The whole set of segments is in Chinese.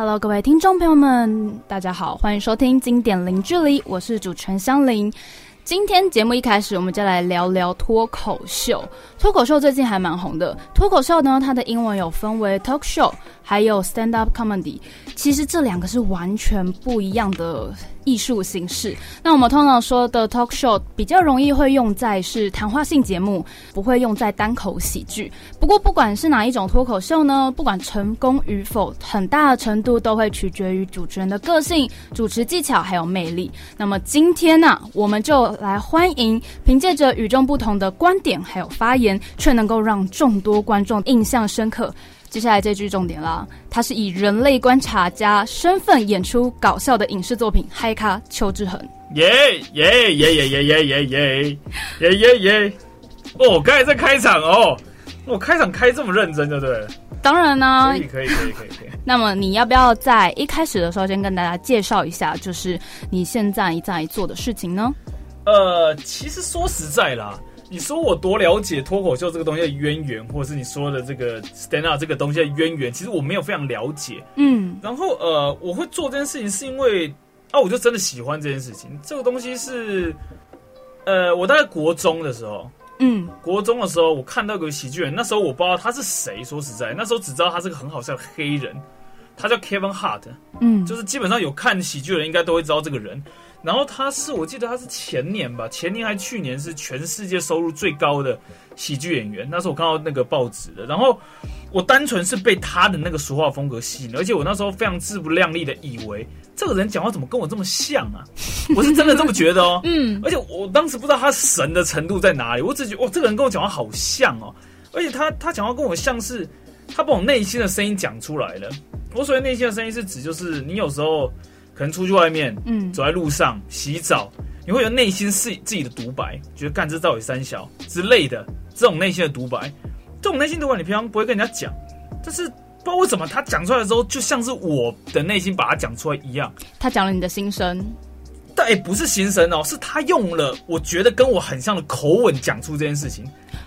Hello，各位听众朋友们，大家好，欢迎收听《经典零距离》，我是主持人香菱。今天节目一开始，我们就来聊聊脱口秀。脱口秀最近还蛮红的。脱口秀呢，它的英文有分为 talk show，还有 stand up comedy。其实这两个是完全不一样的。艺术形式，那我们通常说的 talk show 比较容易会用在是谈话性节目，不会用在单口喜剧。不过不管是哪一种脱口秀呢，不管成功与否，很大的程度都会取决于主持人的个性、主持技巧还有魅力。那么今天呢，我们就来欢迎凭借着与众不同的观点还有发言，却能够让众多观众印象深刻。接下来这句重点啦，他是以人类观察家身份演出搞笑的影视作品《嗨咖邱志恒》。耶耶耶耶耶耶耶耶耶耶耶！哦，刚才在开场哦，我开场开这么认真，对不对？当然呢，可以可以可以可以可以。那么你要不要在一开始的时候先跟大家介绍一下，就是你现在在做的事情呢？呃，其实说实在啦。你说我多了解脱口秀这个东西的渊源，或者是你说的这个 stand up 这个东西的渊源，其实我没有非常了解。嗯，然后呃，我会做这件事情是因为啊，我就真的喜欢这件事情。这个东西是呃，我大概国中的时候，嗯，国中的时候我看到个喜剧人，那时候我不知道他是谁，说实在，那时候只知道他是个很好笑的黑人，他叫 Kevin Hart，嗯，就是基本上有看喜剧的人应该都会知道这个人。然后他是我记得他是前年吧，前年还去年是全世界收入最高的喜剧演员。那时候我看到那个报纸的，然后我单纯是被他的那个说话风格吸引，而且我那时候非常自不量力的以为这个人讲话怎么跟我这么像啊？我是真的这么觉得哦。嗯，而且我当时不知道他神的程度在哪里，我只觉得哇，这个人跟我讲话好像哦，而且他他讲话跟我像是他把我内心的声音讲出来了。我所谓内心的声音是指就是你有时候。可能出去外面，嗯，走在路上洗澡，你会有内心是自己的独白，觉得干这到底三小之类的这种内心的独白，这种内心独白你平常不会跟人家讲，但是不知道为什么他讲出来的时候，就像是我的内心把它讲出来一样。他讲了你的心声，但也不是心声哦，是他用了我觉得跟我很像的口吻讲出这件事情，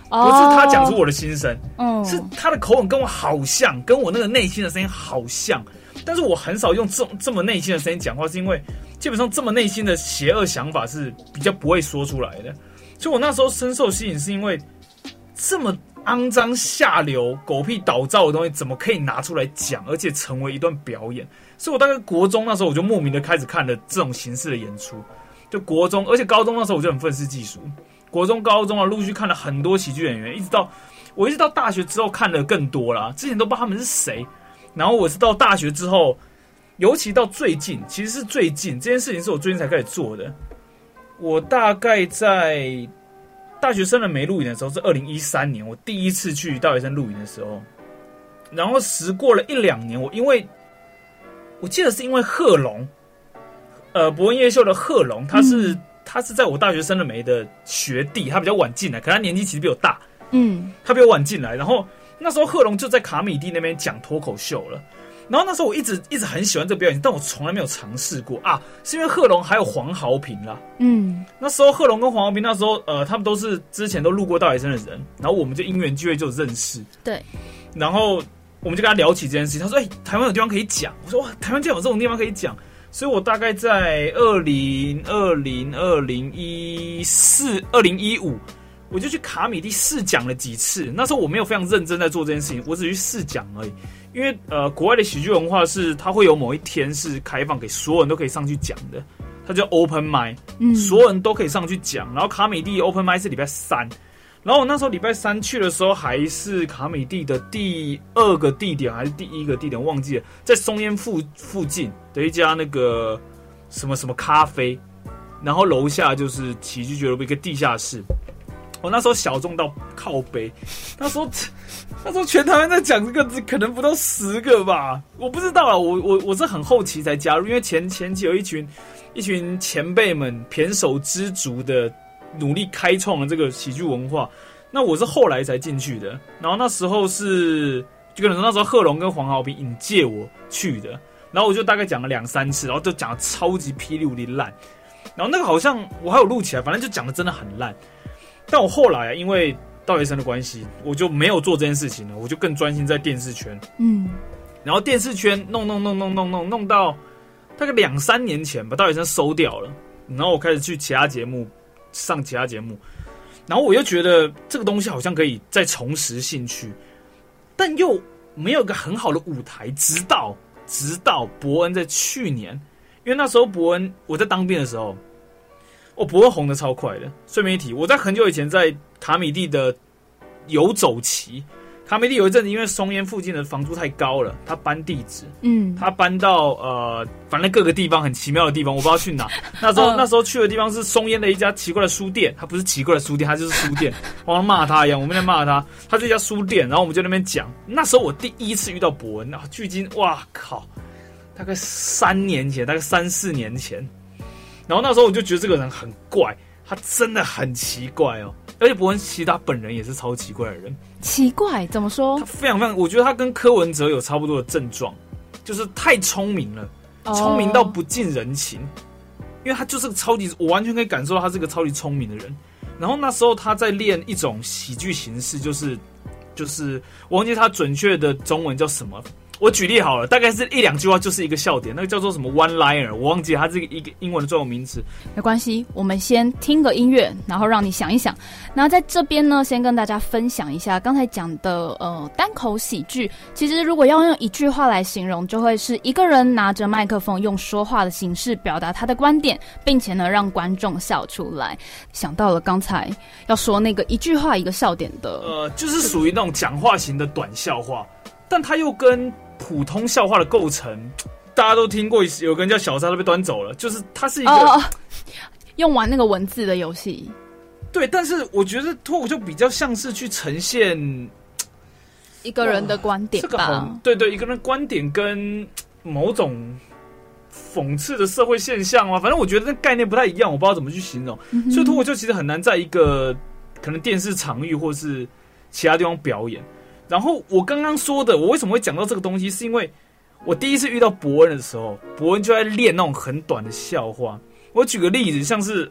不是他讲出我的心声，嗯，是他的口吻跟我好像，跟我那个内心的声音好像。但是我很少用这这么内心的声音讲话，是因为基本上这么内心的邪恶想法是比较不会说出来的。所以我那时候深受吸引，是因为这么肮脏、下流、狗屁倒灶的东西，怎么可以拿出来讲，而且成为一段表演？所以我大概国中那时候，我就莫名的开始看了这种形式的演出。就国中，而且高中那时候我就很愤世嫉俗。国中、高中啊，陆续看了很多喜剧演员，一直到我一直到大学之后看的更多了。之前都不知道他们是谁。然后我是到大学之后，尤其到最近，其实是最近这件事情是我最近才开始做的。我大概在大学生的没录影的时候是二零一三年，我第一次去大学生录影的时候。然后时过了一两年，我因为我记得是因为贺龙，呃，博文夜秀的贺龙，他是他是在我大学生的没的学弟，他比较晚进来，可他年纪其实比我大，嗯，他比我晚进来，然后。那时候贺龙就在卡米蒂那边讲脱口秀了，然后那时候我一直一直很喜欢这个表演，但我从来没有尝试过。啊，是因为贺龙还有黄豪平啦，嗯，那时候贺龙跟黄豪平那时候呃，他们都是之前都路过大学生的人，然后我们就因缘际会就认识，对，然后我们就跟他聊起这件事情，他说哎，台湾有地方可以讲，我说哇，台湾竟然有这种地方可以讲，所以我大概在二零二零二零一四二零一五。我就去卡米蒂试讲了几次，那时候我没有非常认真在做这件事情，我只去试讲而已。因为呃，国外的喜剧文化是它会有某一天是开放给所有人都可以上去讲的，它叫 Open m i 嗯，所有人都可以上去讲。然后卡米蒂 Open m i 是礼拜三，然后我那时候礼拜三去的时候还是卡米蒂的第二个地点还是第一个地点忘记了，在松烟附附近的一家那个什么什么咖啡，然后楼下就是喜剧俱乐部一个地下室。我那时候小众到靠背，他说，他说全台湾在讲这个字，可能不到十个吧，我不知道啊，我我我是很后期才加入，因为前前期有一群一群前辈们胼手知足的努力开创了这个喜剧文化，那我是后来才进去的，然后那时候是就可能说那时候贺龙跟黄豪平引介我去的，然后我就大概讲了两三次，然后就讲的超级霹雳无敌烂，然后那个好像我还有录起来，反正就讲的真的很烂。但我后来啊，因为道学生的关系，我就没有做这件事情了，我就更专心在电视圈。嗯，然后电视圈弄弄弄弄弄弄弄到大概两三年前吧，到底是收掉了。然后我开始去其他节目上其他节目，然后我又觉得这个东西好像可以再重拾兴趣，但又没有个很好的舞台。直到直到伯恩在去年，因为那时候伯恩我在当兵的时候，哦，伯恩红的超快的。顺便一提，我在很久以前在卡米蒂的游走期。卡米蒂有一阵子，因为松烟附近的房租太高了，他搬地址，嗯，他搬到呃，反正各个地方很奇妙的地方，我不知道去哪。那时候那时候去的地方是松烟的一家奇怪的书店，它不是奇怪的书店，它就是书店，我像骂他一样，我们在骂他。他是一家书店，然后我们就那边讲。那时候我第一次遇到伯恩，啊，距今哇靠，大概三年前，大概三四年前。然后那时候我就觉得这个人很怪，他真的很奇怪哦。而且伯恩其实他本人也是超奇怪的人。奇怪，怎么说？他非常非常，我觉得他跟柯文哲有差不多的症状，就是太聪明了，聪明到不近人情。因为他就是个超级，我完全可以感受到他是个超级聪明的人。然后那时候他在练一种喜剧形式，就是就是我忘记他准确的中文叫什么。我举例好了，大概是一两句话就是一个笑点，那个叫做什么 one liner，我忘记它这个一个英文的专有名词。没关系，我们先听个音乐，然后让你想一想。然后在这边呢，先跟大家分享一下刚才讲的呃单口喜剧。其实如果要用一句话来形容，就会是一个人拿着麦克风，用说话的形式表达他的观点，并且呢让观众笑出来。想到了刚才要说那个一句话一个笑点的，呃，就是属于那种讲话型的短笑话，但他又跟普通笑话的构成，大家都听过，有个人叫小沙都被端走了，就是它是一个用完那个文字的游戏。对，但是我觉得脱口秀比较像是去呈现一个人的观点吧。对对，一个人观点跟某种讽刺的社会现象啊，反正我觉得那概念不太一样，我不知道怎么去形容。所以脱口秀其实很难在一个可能电视场域或是其他地方表演。然后我刚刚说的，我为什么会讲到这个东西，是因为我第一次遇到伯恩的时候，伯恩就在练那种很短的笑话。我举个例子，像是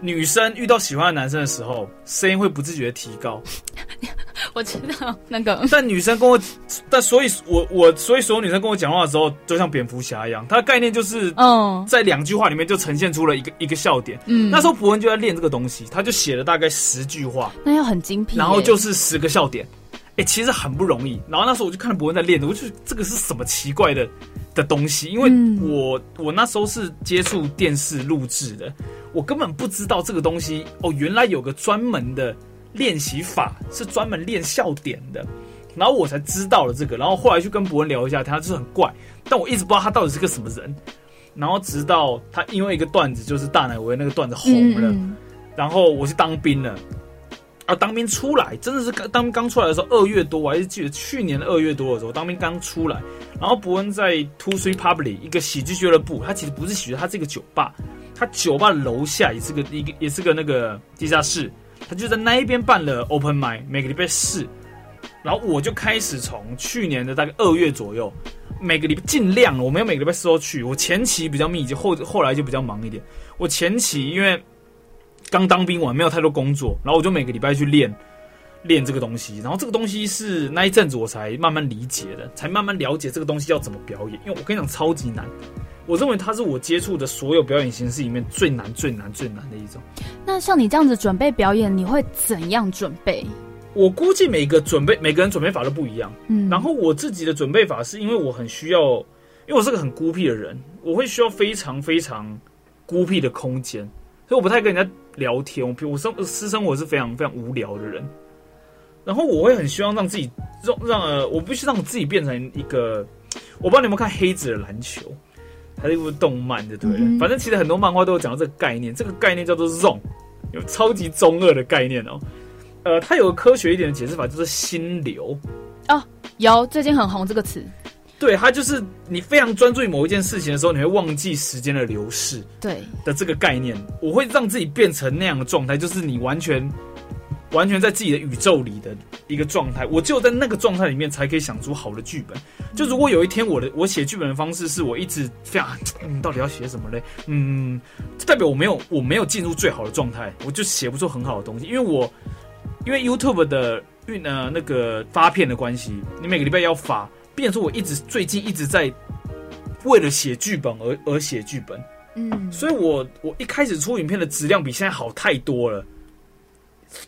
女生遇到喜欢的男生的时候，声音会不自觉的提高。我知道那个，但女生跟我，但所以，我我所以所有女生跟我讲话的时候，就像蝙蝠侠一样。它的概念就是，嗯，在两句话里面就呈现出了一个一个笑点。嗯，那时候伯恩就在练这个东西，他就写了大概十句话，那要很精辟，然后就是十个笑点。哎，其实很不容易。然后那时候我就看到伯恩在练，我就这个是什么奇怪的的东西？因为我我那时候是接触电视录制的，我根本不知道这个东西哦，原来有个专门的练习法是专门练笑点的。然后我才知道了这个。然后后来去跟博文聊一下，他就是很怪，但我一直不知道他到底是个什么人。然后直到他因为一个段子，就是大奶维那个段子红了，然后我去当兵了。啊，当兵出来真的是刚当刚出来的时候，二月多，我还是记得去年的二月多的时候，当兵刚出来。然后伯恩在 Two Three Public 一个喜剧俱乐部，他其实不是喜剧，他是一个酒吧。他酒吧楼下也是个一个也是个那个地下室，他就在那一边办了 Open m i 每个礼拜四。然后我就开始从去年的大概二月左右，每个礼拜尽量我没有每个礼拜四都去。我前期比较密集，后后来就比较忙一点。我前期因为。刚当兵完，没有太多工作，然后我就每个礼拜去练练这个东西。然后这个东西是那一阵子我才慢慢理解的，才慢慢了解这个东西要怎么表演。因为我跟你讲，超级难。我认为它是我接触的所有表演形式里面最难、最难、最难的一种。那像你这样子准备表演，你会怎样准备？我估计每个准备每个人准备法都不一样。嗯，然后我自己的准备法是因为我很需要，因为我是个很孤僻的人，我会需要非常非常孤僻的空间。所以我不太跟人家聊天，我我生私生活是非常非常无聊的人，然后我会很希望让自己让让呃，我必须让自己变成一个，我不知道你有没有看黑子的篮球，它是一部动漫的，对不对？反正其实很多漫画都有讲到这个概念，这个概念叫做 zone，有超级中二的概念哦。呃，它有个科学一点的解释法，就是心流哦，有最近很红这个词。对，它就是你非常专注于某一件事情的时候，你会忘记时间的流逝。对的这个概念，我会让自己变成那样的状态，就是你完全完全在自己的宇宙里的一个状态。我只有在那个状态里面，才可以想出好的剧本。就如果有一天我的我写剧本的方式是我一直非常，嗯，到底要写什么嘞？嗯，代表我没有我没有进入最好的状态，我就写不出很好的东西。因为我因为 YouTube 的运呃那个发片的关系，你每个礼拜要发。变成我一直最近一直在为了写剧本而而写剧本。嗯，所以我我一开始出影片的质量比现在好太多了，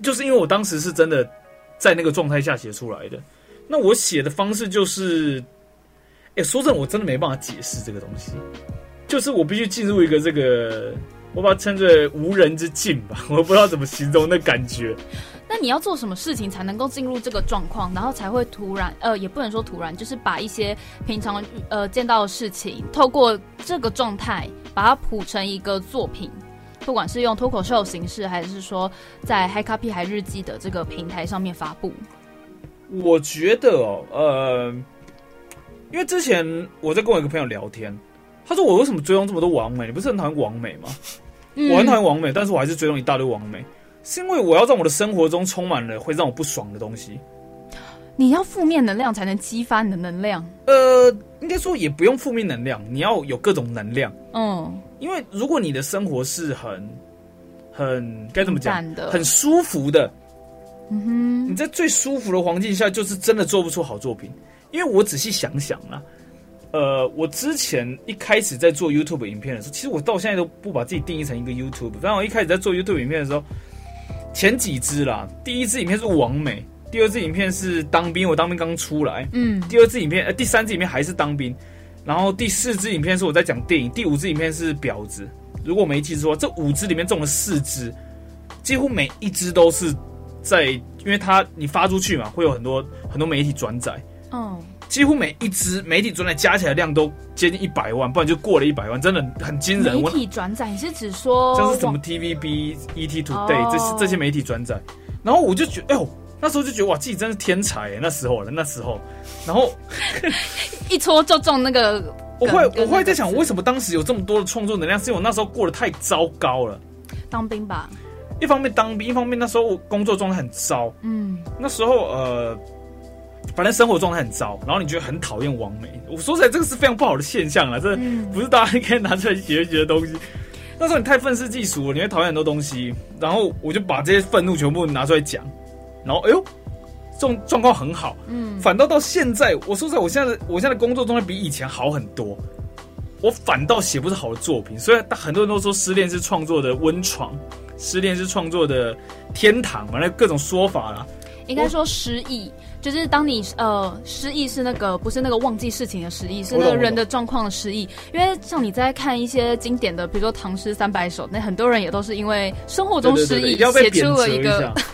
就是因为我当时是真的在那个状态下写出来的。那我写的方式就是，哎，说真的，我真的没办法解释这个东西，就是我必须进入一个这个，我把它称之为无人之境吧，我不知道怎么形容那感觉。那你要做什么事情才能够进入这个状况，然后才会突然，呃，也不能说突然，就是把一些平常呃见到的事情，透过这个状态把它谱成一个作品，不管是用脱口秀形式，还是说在《嗨咖屁还日记》的这个平台上面发布。我觉得哦，呃，因为之前我在跟我一个朋友聊天，他说我为什么追踪这么多完美？你不是很讨厌完美吗？我很讨厌完美，但是我还是追踪一大堆完美，是因为我要让我的生活中充满了会让我不爽的东西。你要负面能量才能激发你的能量。呃，应该说也不用负面能量，你要有各种能量。嗯，因为如果你的生活是很很该怎么讲的，很舒服的。嗯哼，你在最舒服的环境下，就是真的做不出好作品。因为我仔细想想啊，呃，我之前一开始在做 YouTube 影片的时候，其实我到现在都不把自己定义成一个 YouTube。反正我一开始在做 YouTube 影片的时候，前几支啦，第一支影片是王美，第二支影片是当兵，我当兵刚出来，嗯，第二支影片，呃，第三支影片还是当兵，然后第四支影片是我在讲电影，第五支影片是婊子。如果我没记错，这五支里面中了四支，几乎每一支都是。在，因为它你发出去嘛，会有很多很多媒体转载，嗯，几乎每一支媒体转载加起来量都接近一百万，不然就过了一百万，真的很惊人。媒体转载，你是指说像是什么 TVB、ET Today 这些这些媒体转载，然后我就觉得，哎呦，那时候就觉得哇，自己真是天才哎，那时候了，那时候，然后 一戳就中那个。我会我会在想，为什么当时有这么多的创作能量？是因为我那时候过得太糟糕了，当兵吧。一方面当兵，一方面那时候工作状态很糟。嗯，那时候呃，反正生活状态很糟，然后你觉得很讨厌王梅。我说起来，这个是非常不好的现象了，这不是大家可以拿出来学一学的东西。那时候你太愤世嫉俗了，你会讨厌很多东西。然后我就把这些愤怒全部拿出来讲，然后哎呦，这种状况很好。嗯，反倒到现在，我说实在，我现在我现在的工作状态比以前好很多。我反倒写不出好的作品，虽然很多人都说失恋是创作的温床。失恋是创作的天堂嘛？那各种说法啦。应该说失忆，就是当你呃失忆是那个不是那个忘记事情的失忆，是那个人的状况的失忆。因为像你在看一些经典的，比如说《唐诗三百首》，那很多人也都是因为生活中失忆写出了一个。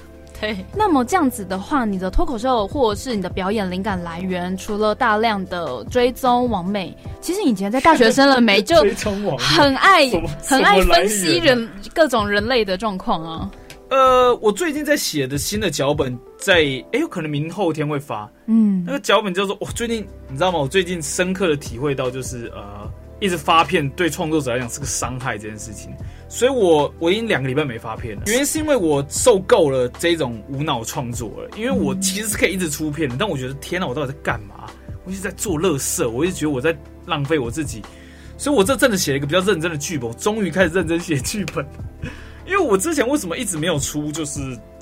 对，那么这样子的话，你的脱口秀或者是你的表演灵感来源，除了大量的追踪王美，其实以前在大学生了没就 很爱很爱分析人各种人类的状况啊。呃，我最近在写的新的脚本，在哎，有可能明后天会发。嗯，那个脚本叫做我最近你知道吗？我最近深刻的体会到，就是呃，一直发片对创作者来讲是个伤害这件事情。所以，我我已经两个礼拜没发片了。原因是因为我受够了这种无脑创作了。因为我其实是可以一直出片的，但我觉得天哪，我到底在干嘛？我一直在做乐色，我一直觉得我在浪费我自己。所以我这阵子写了一个比较认真的剧本，我终于开始认真写剧本。因为我之前为什么一直没有出就是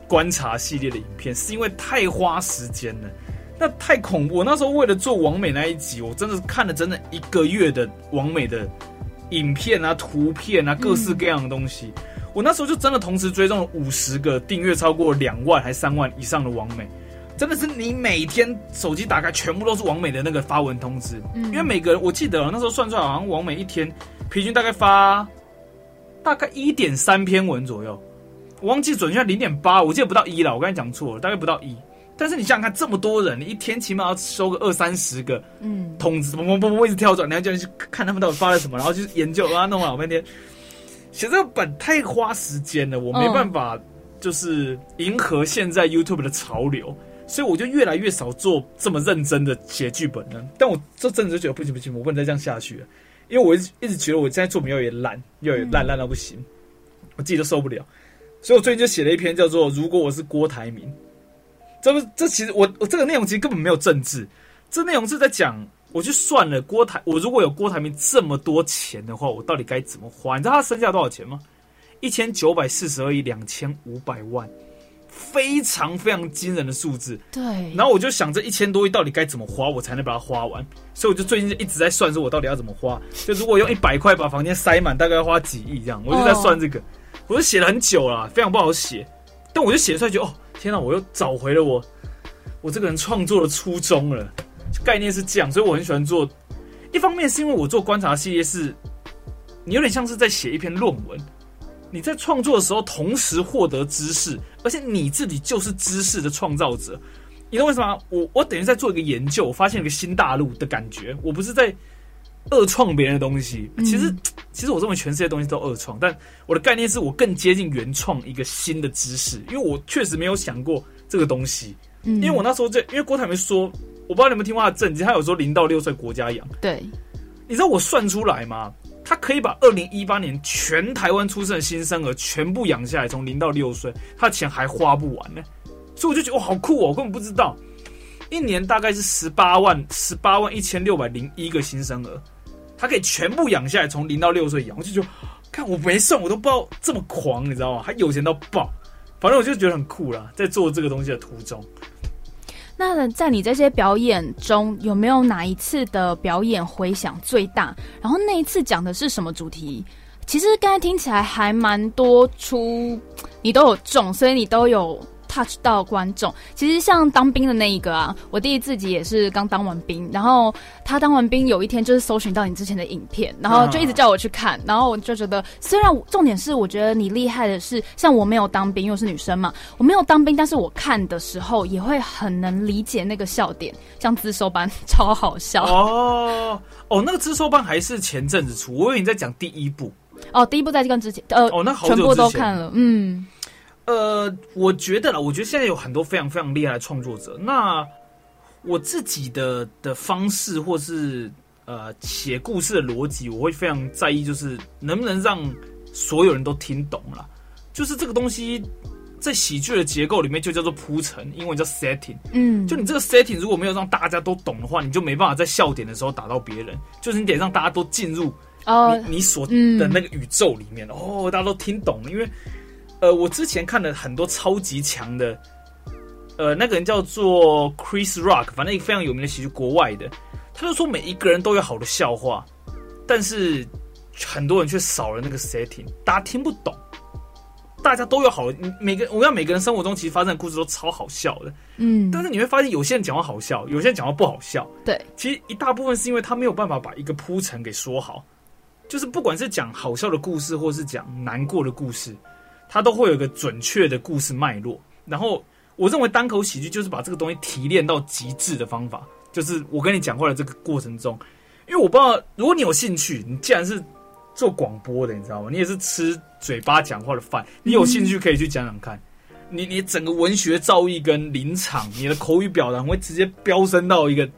观察系列的影片，是因为太花时间了，那太恐怖。那时候为了做王美那一集，我真的看了整整一个月的王美的。影片啊，图片啊，各式各样的东西，我那时候就真的同时追踪了五十个订阅超过两万还三万以上的王美，真的是你每天手机打开全部都是王美的那个发文通知，因为每个人我记得那时候算出来好像王美一天平均大概发大概一点三篇文左右，我忘记准确零点八，我记得不到一了，我刚才讲错了，大概不到一。但是你想想看，这么多人，你一天起码要收个二三十个，嗯，通知，嘣嘣嘣嘣一直跳转，然后叫人去看他们到底发了什么，然后去研究，把它弄老半天。写这个本太花时间了，我没办法，就是迎合现在 YouTube 的潮流，所以我就越来越少做这么认真的写剧本了。但我这阵子就觉得不行不行，我不能再这样下去了，因为我一直一直觉得我现在作品越来越烂，又烂烂到不行，我自己都受不了。所以我最近就写了一篇叫做《如果我是郭台铭》。这不，这其实我我这个内容其实根本没有政治，这内容是在讲，我去算了郭台，我如果有郭台铭这么多钱的话，我到底该怎么花？你知道他身价多少钱吗？一千九百四十二亿两千五百万，非常非常惊人的数字。对，然后我就想这一千多亿到底该怎么花，我才能把它花完。所以我就最近一直在算，说我到底要怎么花。就如果用一百块把房间塞满，大概要花几亿这样，我就在算这个。我就写了很久了，非常不好写，但我就写出来，就哦，天哪，我又找回了我我这个人创作的初衷了。概念是这样，所以我很喜欢做。一方面是因为我做观察系列是，你有点像是在写一篇论文。你在创作的时候，同时获得知识，而且你自己就是知识的创造者。你懂为什么？我我等于在做一个研究，我发现了一个新大陆的感觉。我不是在恶创别人的东西。其实，其实我认为全世界东西都恶创，但我的概念是我更接近原创一个新的知识，因为我确实没有想过这个东西。因为我那时候在，因为郭台铭说，我不知道你们听过他的政绩，他有说零到六岁国家养。对，你知道我算出来吗？他可以把二零一八年全台湾出生的新生儿全部养下来，从零到六岁，他的钱还花不完呢。所以我就觉得哇，好酷哦！我根本不知道，一年大概是十八万，十八万一千六百零一个新生儿，他可以全部养下来，从零到六岁养。我就觉得，看我没算，我都不知道这么狂，你知道吗？还有钱到爆，反正我就觉得很酷啦，在做这个东西的途中。那在你这些表演中，有没有哪一次的表演回响最大？然后那一次讲的是什么主题？其实刚才听起来还蛮多出，你都有中，所以你都有。Touch 到观众，其实像当兵的那一个啊，我弟弟自己也是刚当完兵，然后他当完兵有一天就是搜寻到你之前的影片，然后就一直叫我去看，然后我就觉得，虽然重点是我觉得你厉害的是，像我没有当兵，因为是女生嘛，我没有当兵，但是我看的时候也会很能理解那个笑点，像自收班 超好笑。哦哦，那个自收班还是前阵子出，我以为你在讲第一部。哦，第一部在跟之前呃哦，那全部都看了，嗯。呃，我觉得啦，我觉得现在有很多非常非常厉害的创作者。那我自己的的方式，或是呃写故事的逻辑，我会非常在意，就是能不能让所有人都听懂了。就是这个东西在喜剧的结构里面就叫做铺陈，英文叫 setting。嗯，就你这个 setting 如果没有让大家都懂的话，你就没办法在笑点的时候打到别人。就是你得让大家都进入哦你所的那个宇宙里面哦，大家都听懂，因为。呃，我之前看了很多超级强的，呃，那个人叫做 Chris Rock，反正一个非常有名的喜剧，国外的，他就说每一个人都有好的笑话，但是很多人却少了那个 setting，大家听不懂。大家都有好，每个我要每个人生活中其实发生的故事都超好笑的，嗯，但是你会发现有些人讲话好笑，有些人讲话不好笑，对，其实一大部分是因为他没有办法把一个铺陈给说好，就是不管是讲好笑的故事，或是讲难过的故事。它都会有一个准确的故事脉络，然后我认为单口喜剧就是把这个东西提炼到极致的方法，就是我跟你讲话的这个过程中，因为我不知道如果你有兴趣，你既然是做广播的，你知道吗？你也是吃嘴巴讲话的饭，你有兴趣可以去讲讲看，你你整个文学造诣跟临场，你的口语表达会直接飙升到一个。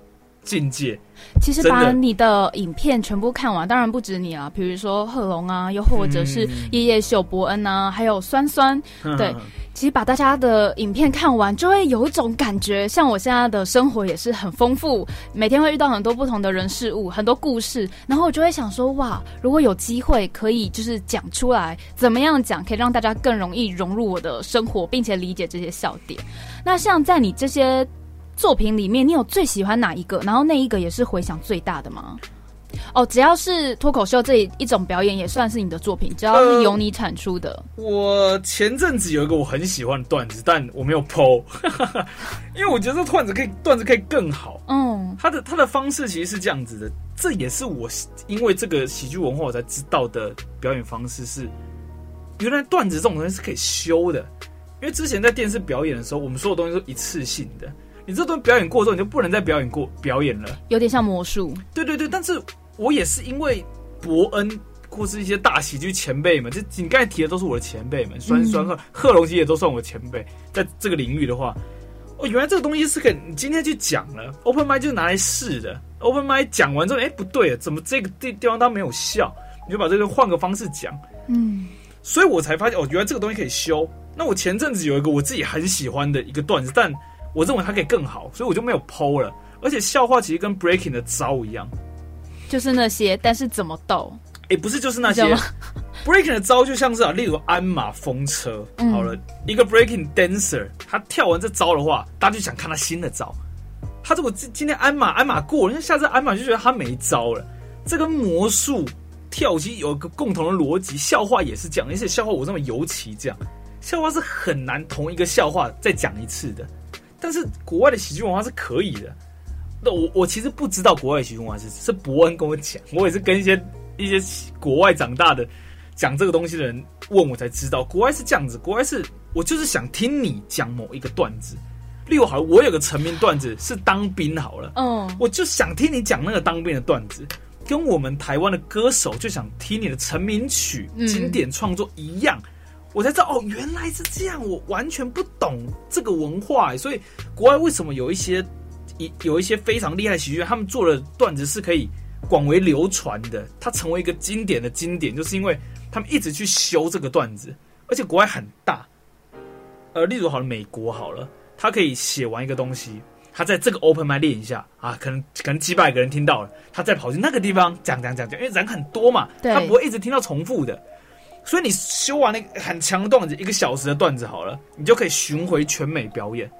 境界，其实把你的影片全部看完，当然不止你啊，比如说贺龙啊，又或者是夜夜秀、伯恩啊，还有酸酸，对，其实把大家的影片看完，就会有一种感觉，像我现在的生活也是很丰富，每天会遇到很多不同的人事物，很多故事，然后我就会想说，哇，如果有机会可以就是讲出来，怎么样讲可以让大家更容易融入我的生活，并且理解这些笑点。那像在你这些。作品里面，你有最喜欢哪一个？然后那一个也是回响最大的吗？哦，只要是脱口秀这一种表演，也算是你的作品，只要是由你产出的。我前阵子有一个我很喜欢的段子，但我没有剖，因为我觉得这段子可以，段子可以更好。嗯，他的他的方式其实是这样子的，这也是我因为这个喜剧文化我才知道的表演方式是，原来段子这种东西是可以修的。因为之前在电视表演的时候，我们所有东西都一次性的。你这段表演过之后，你就不能再表演过表演了，有点像魔术。对对对，但是我也是因为伯恩或是一些大喜剧前辈们，就你刚才提的都是我的前辈们，酸酸贺贺龙基也都算我的前辈，在这个领域的话，哦，原来这个东西是可以你今天去讲了，open m i 就是拿来试的，open m i 讲完之后，哎，不对，怎么这个地地方他没有笑？你就把这个换个方式讲，嗯，所以我才发现，哦，原来这个东西可以修。那我前阵子有一个我自己很喜欢的一个段子，但我认为它可以更好，所以我就没有剖了。而且笑话其实跟 breaking 的招一样，就是那些，但是怎么逗？哎，不是就是那些，breaking 的招就像是啊，例如鞍马风车，好了，一个 breaking dancer，他跳完这招的话，大家就想看他新的招。他如果今今天鞍马鞍马过了，那下次鞍马就觉得他没招了。这跟魔术跳其实有一个共同的逻辑，笑话也是这样，而且笑话我认为尤其这样，笑话是很难同一个笑话再讲一次的。但是国外的喜剧文化是可以的。那我我其实不知道国外喜剧文化是是伯恩跟我讲，我也是跟一些一些国外长大的讲这个东西的人问我才知道，国外是这样子，国外是我就是想听你讲某一个段子，例如好，我有个成名段子是当兵好了，嗯，我就想听你讲那个当兵的段子，跟我们台湾的歌手就想听你的成名曲经典创作一样，我才知道哦，原来是这样，我完全不懂这个文化，所以国外为什么有一些。一有一些非常厉害的喜剧，他们做的段子是可以广为流传的，它成为一个经典的经典，就是因为他们一直去修这个段子，而且国外很大，呃，例如好了，美国好了，他可以写完一个东西，他在这个 open 麦练一下啊，可能可能几百个人听到了，他再跑去那个地方讲讲讲讲，因为人很多嘛，他不会一直听到重复的，所以你修完那个很强的段子，一个小时的段子好了，你就可以巡回全美表演。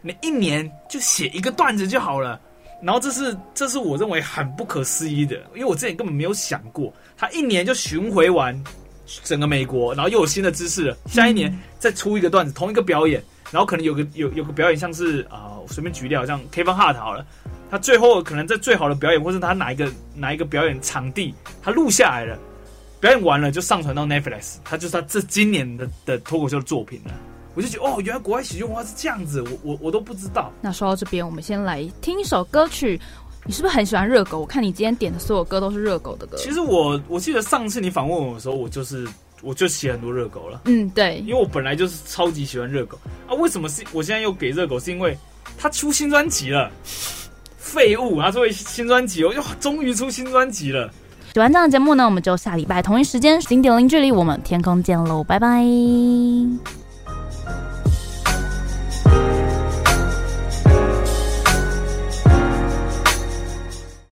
你一年就写一个段子就好了，然后这是这是我认为很不可思议的，因为我之前根本没有想过，他一年就巡回完整个美国，然后又有新的知识了，下一年再出一个段子，同一个表演，然后可能有个有有个表演像是啊，随便举例，好像 Kevin Hart 好了，他最后可能在最好的表演，或是他哪一个哪一个表演场地，他录下来了，表演完了就上传到 Netflix，他就是他这今年的的脱口秀的作品了。我就觉得哦，原来国外喜剧文化是这样子，我我我都不知道。那说到这边，我们先来听一首歌曲。你是不是很喜欢热狗？我看你今天点的所有歌都是热狗的歌。其实我我记得上次你访问我的时候，我就是我就写很多热狗了。嗯，对，因为我本来就是超级喜欢热狗啊。为什么是我现在又给热狗？是因为他出新专辑了，废物啊！作为新专辑我就，终于出新专辑了。喜欢这样的节目呢，我们就下礼拜同一时间零点零距离，我们天空见喽，拜拜。